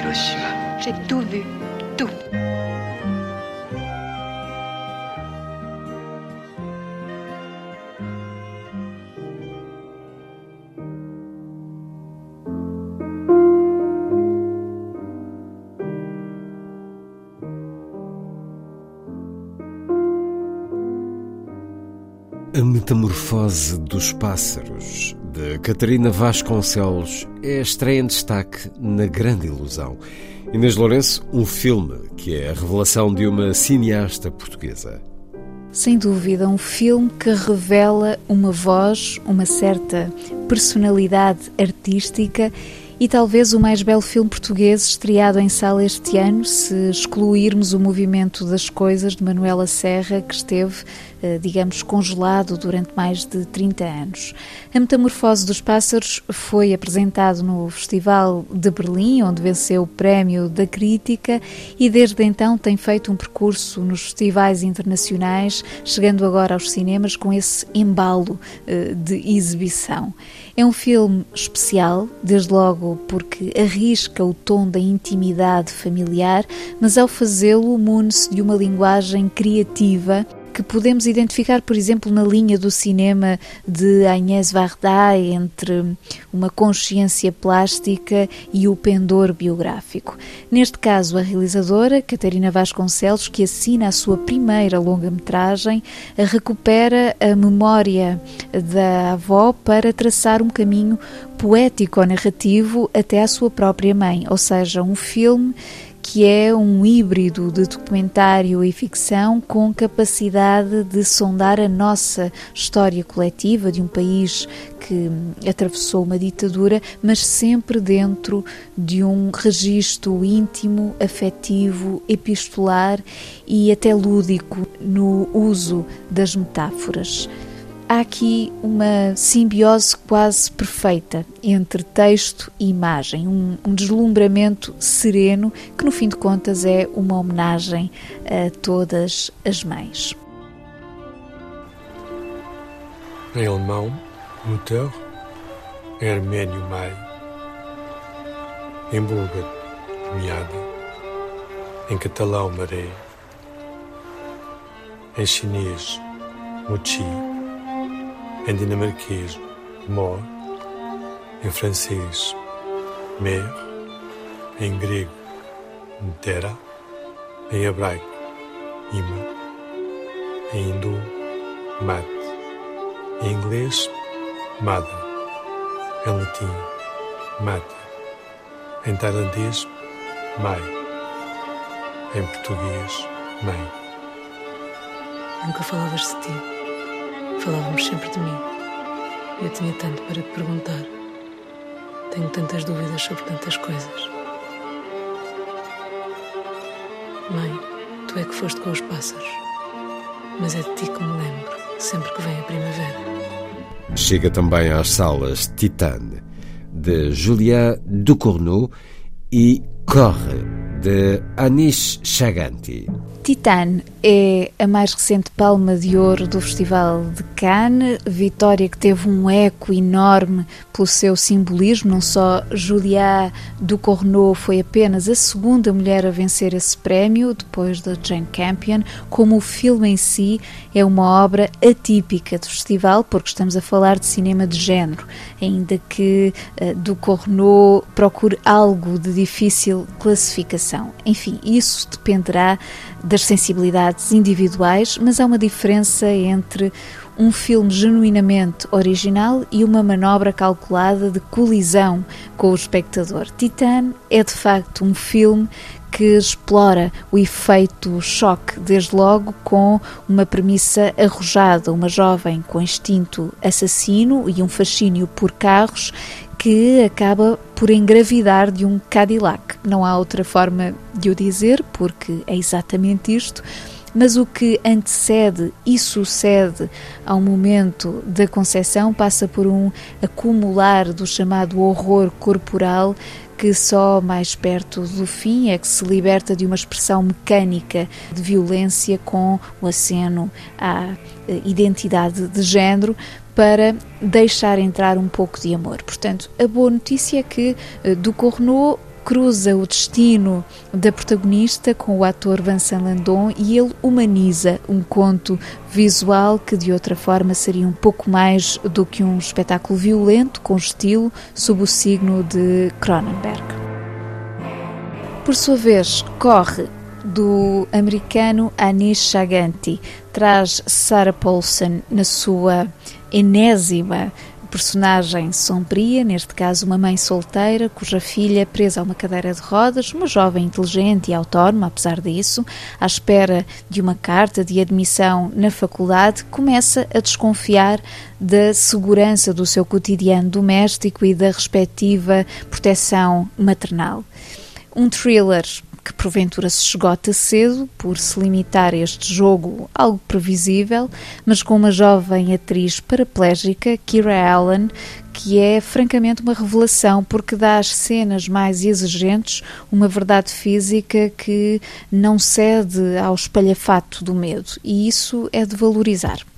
Hiroshima. J'ai tout vu. Tout. A Metamorfose dos Pássaros, de Catarina Vasconcelos, é a estreia em destaque na Grande Ilusão. Inês Lourenço, um filme que é a revelação de uma cineasta portuguesa. Sem dúvida, um filme que revela uma voz, uma certa personalidade artística e talvez o mais belo filme português estreado em sala este ano, se excluirmos o movimento das coisas de Manuela Serra, que esteve, eh, digamos, congelado durante mais de 30 anos. A Metamorfose dos Pássaros foi apresentado no Festival de Berlim, onde venceu o prémio da crítica e desde então tem feito um percurso nos festivais internacionais, chegando agora aos cinemas com esse embalo eh, de exibição. É um filme especial, desde logo porque arrisca o tom da intimidade familiar, mas ao fazê-lo mune-se de uma linguagem criativa que podemos identificar, por exemplo, na linha do cinema de Agnès Varda, entre uma consciência plástica e o pendor biográfico. Neste caso, a realizadora, Catarina Vasconcelos, que assina a sua primeira longa-metragem, recupera a memória da avó para traçar um caminho poético-narrativo até à sua própria mãe, ou seja, um filme que é um híbrido de documentário e ficção com capacidade de sondar a nossa história coletiva de um país que atravessou uma ditadura, mas sempre dentro de um registro íntimo, afetivo, epistolar e até lúdico no uso das metáforas há aqui uma simbiose quase perfeita entre texto e imagem, um, um, deslumbramento sereno que, no fim de contas, é uma homenagem a todas as mães. Em alemão, Mutter, armênio, Mai, em búlgaro, Miada, em catalão, Maré, em chinês, Mochi em dinamarquês mor, em francês mer, em grego Ntera, em hebraico ima, em hindu mat, em inglês mother, em latim mata, em tailandês mai, em português mãe. Nunca falavas de ti. Falávamos sempre de mim. Eu tinha tanto para te perguntar. Tenho tantas dúvidas sobre tantas coisas. Mãe, tu é que foste com os pássaros. Mas é de ti que me lembro, sempre que vem a primavera. Chega também às salas Titane, de Julien Ducournau e Corre, de Anish Chaganti. Titane é a mais recente palma de ouro do Festival de Cannes, vitória que teve um eco enorme pelo seu simbolismo. Não só Julia Ducournau foi apenas a segunda mulher a vencer esse prémio, depois da Jane Campion, como o filme em si é uma obra atípica do festival, porque estamos a falar de cinema de género, ainda que uh, Ducournau procure algo de difícil classificação. Enfim, isso dependerá das sensibilidades individuais, mas há uma diferença entre um filme genuinamente original e uma manobra calculada de colisão com o espectador. Titan é de facto um filme que explora o efeito choque, desde logo com uma premissa arrojada, uma jovem com instinto assassino e um fascínio por carros que acaba por engravidar de um Cadillac. Não há outra forma de o dizer, porque é exatamente isto. Mas o que antecede e sucede ao momento da concepção passa por um acumular do chamado horror corporal que só mais perto do fim é que se liberta de uma expressão mecânica de violência com o aceno à eh, identidade de género para deixar entrar um pouco de amor. Portanto, a boa notícia é que eh, do Cornot cruza o destino da protagonista com o ator Vincent Landon e ele humaniza um conto visual que de outra forma seria um pouco mais do que um espetáculo violento com estilo sob o signo de Cronenberg. Por sua vez, corre do americano Anish Chaganti, traz Sarah Paulson na sua enésima personagem sombria, neste caso uma mãe solteira, cuja filha, presa a uma cadeira de rodas, uma jovem inteligente e autónoma, apesar disso, à espera de uma carta de admissão na faculdade, começa a desconfiar da segurança do seu cotidiano doméstico e da respectiva proteção maternal. Um thriller que porventura se esgota cedo por se limitar a este jogo algo previsível, mas com uma jovem atriz paraplégica, Kira Allen, que é francamente uma revelação porque dá às cenas mais exigentes uma verdade física que não cede ao espalhafato do medo, e isso é de valorizar.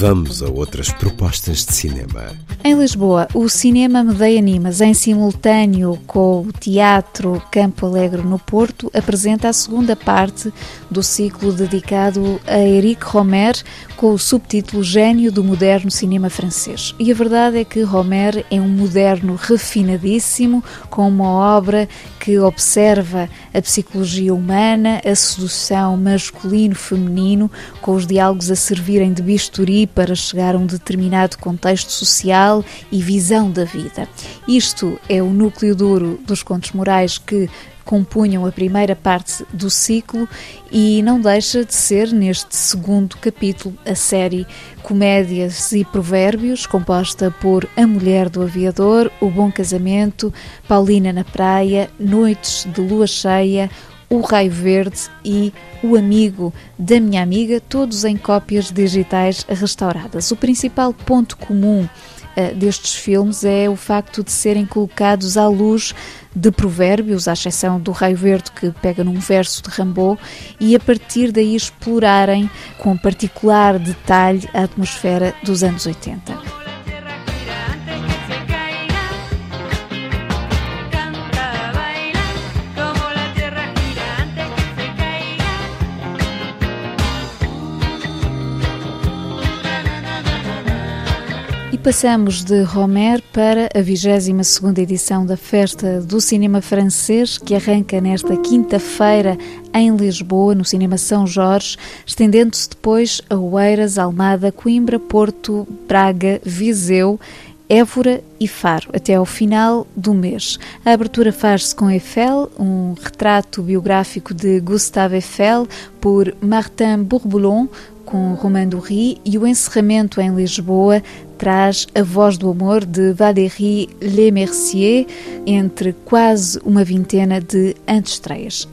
Vamos a outras propostas de cinema. Em Lisboa, o Cinema Medeia Animas, em simultâneo com o Teatro Campo Alegre no Porto, apresenta a segunda parte do ciclo dedicado a Eric Romer, com o subtítulo Gênio do Moderno Cinema Francês. E a verdade é que Romer é um moderno refinadíssimo, com uma obra que observa a psicologia humana, a sedução masculino-feminino, com os diálogos a servirem de bisturi para chegar a um determinado contexto social e visão da vida. Isto é o núcleo duro dos contos morais que compunham a primeira parte do ciclo e não deixa de ser, neste segundo capítulo, a série Comédias e Provérbios, composta por A Mulher do Aviador, O Bom Casamento, Paulina na Praia, Noites de Lua Cheia, O Raio Verde e O Amigo da Minha Amiga, todos em cópias digitais restauradas. O principal ponto comum destes filmes é o facto de serem colocados à luz de provérbios, à exceção do Raio Verde, que pega num verso de Rambaud, e a partir daí explorarem com particular detalhe a atmosfera dos anos 80. Passamos de Romer para a 22ª edição da Festa do Cinema Francês, que arranca nesta quinta-feira em Lisboa, no Cinema São Jorge, estendendo-se depois a Oeiras, Almada, Coimbra, Porto, Braga, Viseu Évora e Faro, até ao final do mês. A abertura faz-se com Eiffel, um retrato biográfico de Gustave Eiffel, por Martin Bourboulon, com Romain Dury, e o encerramento em Lisboa traz A Voz do Amor de Valérie Lemercier, entre quase uma vintena de antestreias.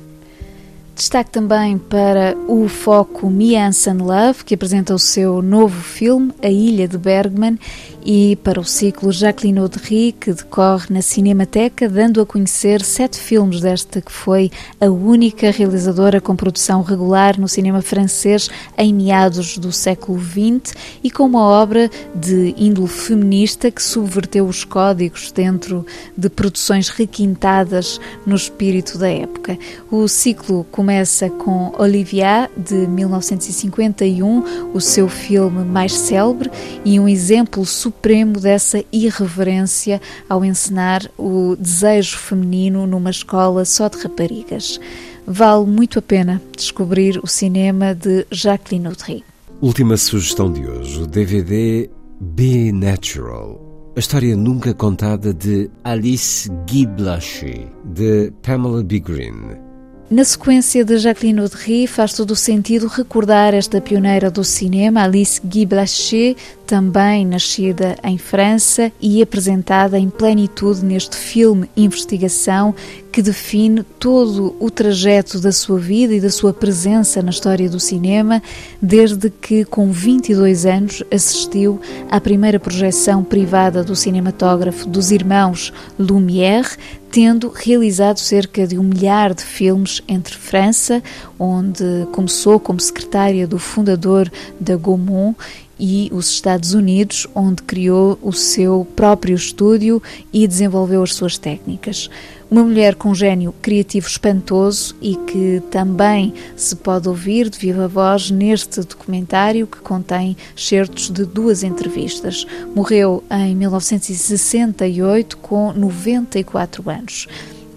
Destaque também para o foco and Love, que apresenta o seu novo filme, A Ilha de Bergman, e para o ciclo Jacqueline Audry, que decorre na Cinemateca, dando a conhecer sete filmes desta que foi a única realizadora com produção regular no cinema francês em meados do século XX e com uma obra de índole feminista que subverteu os códigos dentro de produções requintadas no espírito da época. O ciclo começa começa com Olivia, de 1951, o seu filme mais célebre e um exemplo supremo dessa irreverência ao encenar o desejo feminino numa escola só de raparigas. Vale muito a pena descobrir o cinema de Jacqueline Audry. Última sugestão de hoje, o DVD Be Natural. A história nunca contada de Alice Guy Blaché, de Pamela B. Green. Na sequência de Jacqueline Audry, faz todo o sentido recordar esta pioneira do cinema, Alice Guy Blaché, também nascida em França e apresentada em plenitude neste filme investigação que define todo o trajeto da sua vida e da sua presença na história do cinema, desde que, com 22 anos, assistiu à primeira projeção privada do cinematógrafo dos irmãos Lumière, tendo realizado cerca de um milhar de filmes entre França, onde começou como secretária do fundador da Gaumont, e os Estados Unidos, onde criou o seu próprio estúdio e desenvolveu as suas técnicas. Uma mulher com gênio criativo espantoso e que também se pode ouvir de viva voz neste documentário que contém certos de duas entrevistas. Morreu em 1968 com 94 anos.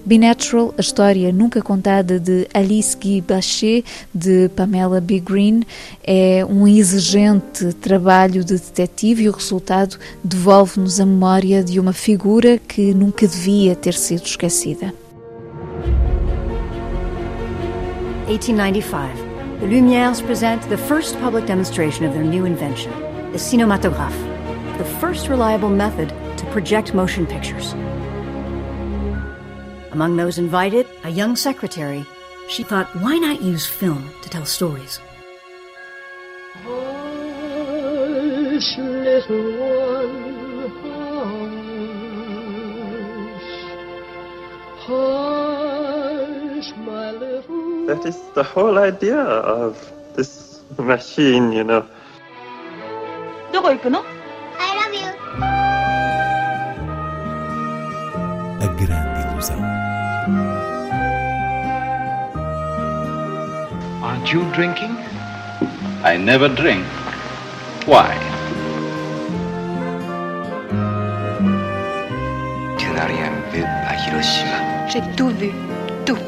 Be Natural, a história nunca contada de Alice Guy Bachet, de Pamela B. Green, é um exigente trabalho de detetive e o resultado devolve-nos a memória de uma figura que nunca devia ter sido esquecida. 1895. The Lumières present the first public demonstration of their new invention, the cinematographe, the first reliable method to project motion pictures. Among those invited, a young secretary. She thought, why not use film to tell stories? Hush, little one, hush. Hush, my little That is the whole idea of this machine, you know. どこ行くの I love you. A grande ilusão. Aren't you drinking? I never drink. Why? Tu n'as rien vu à Hiroshima. J'ai tout vu, tout.